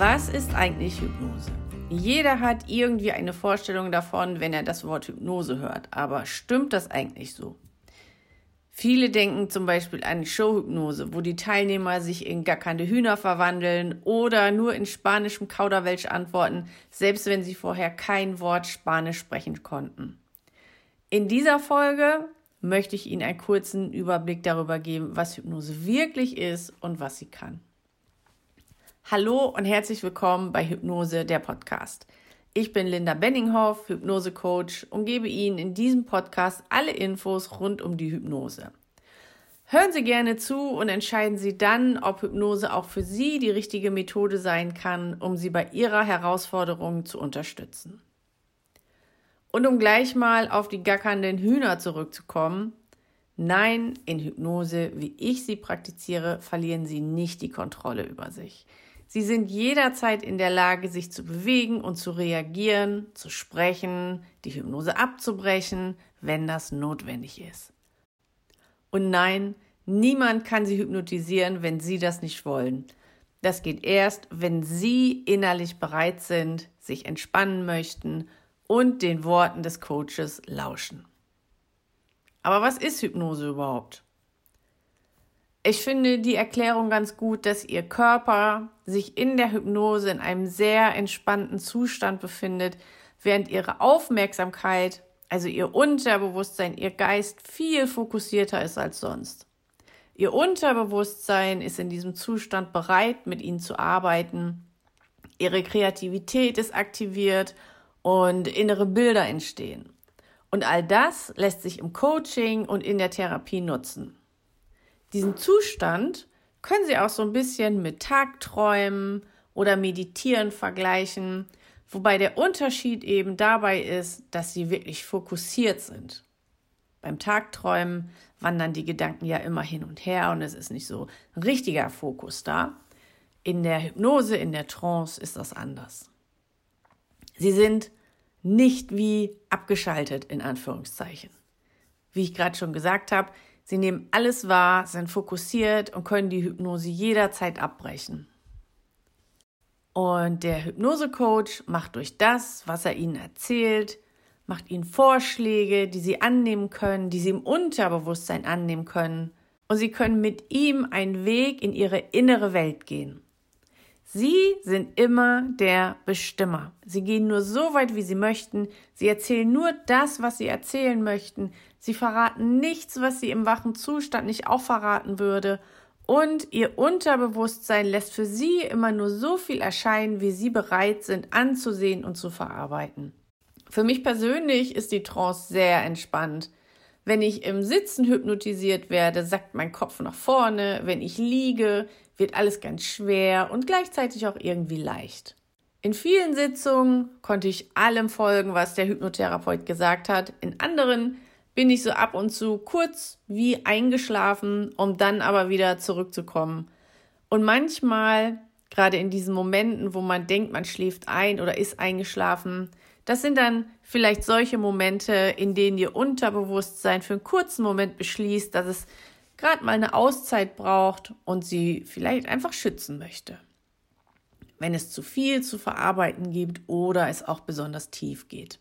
Was ist eigentlich Hypnose? Jeder hat irgendwie eine Vorstellung davon, wenn er das Wort Hypnose hört. Aber stimmt das eigentlich so? Viele denken zum Beispiel an Showhypnose, wo die Teilnehmer sich in gackernde Hühner verwandeln oder nur in spanischem Kauderwelsch antworten, selbst wenn sie vorher kein Wort Spanisch sprechen konnten. In dieser Folge möchte ich Ihnen einen kurzen Überblick darüber geben, was Hypnose wirklich ist und was sie kann. Hallo und herzlich willkommen bei Hypnose, der Podcast. Ich bin Linda Benninghoff, Hypnose-Coach und gebe Ihnen in diesem Podcast alle Infos rund um die Hypnose. Hören Sie gerne zu und entscheiden Sie dann, ob Hypnose auch für Sie die richtige Methode sein kann, um Sie bei Ihrer Herausforderung zu unterstützen. Und um gleich mal auf die gackernden Hühner zurückzukommen, nein, in Hypnose, wie ich sie praktiziere, verlieren Sie nicht die Kontrolle über sich. Sie sind jederzeit in der Lage, sich zu bewegen und zu reagieren, zu sprechen, die Hypnose abzubrechen, wenn das notwendig ist. Und nein, niemand kann Sie hypnotisieren, wenn Sie das nicht wollen. Das geht erst, wenn Sie innerlich bereit sind, sich entspannen möchten und den Worten des Coaches lauschen. Aber was ist Hypnose überhaupt? Ich finde die Erklärung ganz gut, dass Ihr Körper sich in der Hypnose in einem sehr entspannten Zustand befindet, während Ihre Aufmerksamkeit, also Ihr Unterbewusstsein, Ihr Geist viel fokussierter ist als sonst. Ihr Unterbewusstsein ist in diesem Zustand bereit, mit Ihnen zu arbeiten. Ihre Kreativität ist aktiviert und innere Bilder entstehen. Und all das lässt sich im Coaching und in der Therapie nutzen. Diesen Zustand können Sie auch so ein bisschen mit Tagträumen oder Meditieren vergleichen, wobei der Unterschied eben dabei ist, dass Sie wirklich fokussiert sind. Beim Tagträumen wandern die Gedanken ja immer hin und her und es ist nicht so richtiger Fokus da. In der Hypnose, in der Trance ist das anders. Sie sind nicht wie abgeschaltet in Anführungszeichen. Wie ich gerade schon gesagt habe, sie nehmen alles wahr, sind fokussiert und können die Hypnose jederzeit abbrechen. Und der Hypnosecoach macht durch das, was er ihnen erzählt, macht ihnen Vorschläge, die sie annehmen können, die sie im Unterbewusstsein annehmen können. Und sie können mit ihm einen Weg in ihre innere Welt gehen. Sie sind immer der Bestimmer. Sie gehen nur so weit, wie sie möchten. Sie erzählen nur das, was sie erzählen möchten. Sie verraten nichts, was sie im wachen Zustand nicht auch verraten würde. Und ihr Unterbewusstsein lässt für sie immer nur so viel erscheinen, wie sie bereit sind anzusehen und zu verarbeiten. Für mich persönlich ist die Trance sehr entspannt. Wenn ich im Sitzen hypnotisiert werde, sackt mein Kopf nach vorne. Wenn ich liege, wird alles ganz schwer und gleichzeitig auch irgendwie leicht. In vielen Sitzungen konnte ich allem folgen, was der Hypnotherapeut gesagt hat. In anderen bin ich so ab und zu kurz wie eingeschlafen, um dann aber wieder zurückzukommen. Und manchmal, gerade in diesen Momenten, wo man denkt, man schläft ein oder ist eingeschlafen, das sind dann vielleicht solche Momente, in denen ihr Unterbewusstsein für einen kurzen Moment beschließt, dass es gerade mal eine Auszeit braucht und sie vielleicht einfach schützen möchte. Wenn es zu viel zu verarbeiten gibt oder es auch besonders tief geht.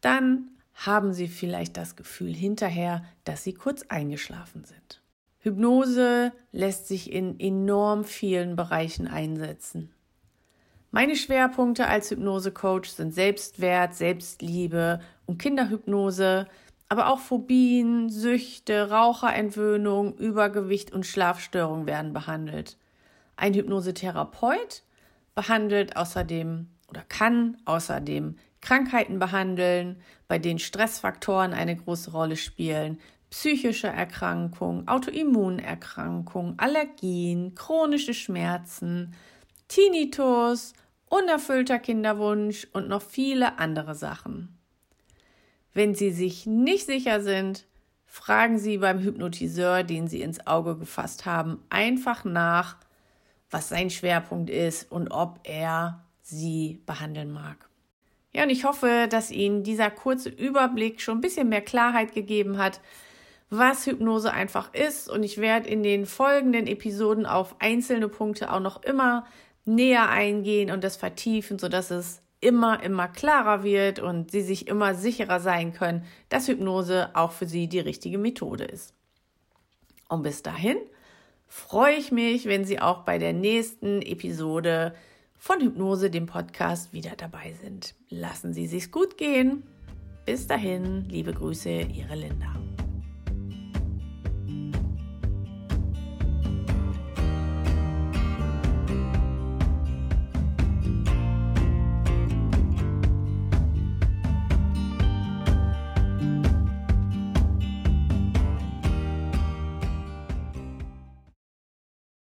Dann haben Sie vielleicht das Gefühl hinterher, dass Sie kurz eingeschlafen sind. Hypnose lässt sich in enorm vielen Bereichen einsetzen. Meine Schwerpunkte als Hypnose-Coach sind Selbstwert, Selbstliebe und Kinderhypnose, aber auch Phobien, Süchte, Raucherentwöhnung, Übergewicht und Schlafstörungen werden behandelt. Ein Hypnosetherapeut behandelt außerdem oder kann außerdem Krankheiten behandeln, bei denen Stressfaktoren eine große Rolle spielen, psychische Erkrankungen, Autoimmunerkrankungen, Allergien, chronische Schmerzen, Tinnitus, unerfüllter Kinderwunsch und noch viele andere Sachen. Wenn Sie sich nicht sicher sind, fragen Sie beim Hypnotiseur, den Sie ins Auge gefasst haben, einfach nach, was sein Schwerpunkt ist und ob er Sie behandeln mag. Ja, und ich hoffe, dass Ihnen dieser kurze Überblick schon ein bisschen mehr Klarheit gegeben hat, was Hypnose einfach ist. Und ich werde in den folgenden Episoden auf einzelne Punkte auch noch immer näher eingehen und das vertiefen, sodass es immer, immer klarer wird und sie sich immer sicherer sein können, dass Hypnose auch für sie die richtige Methode ist. Und bis dahin freue ich mich, wenn Sie auch bei der nächsten Episode von Hypnose, dem Podcast, wieder dabei sind. Lassen Sie sich's gut gehen. Bis dahin, liebe Grüße, Ihre Linda.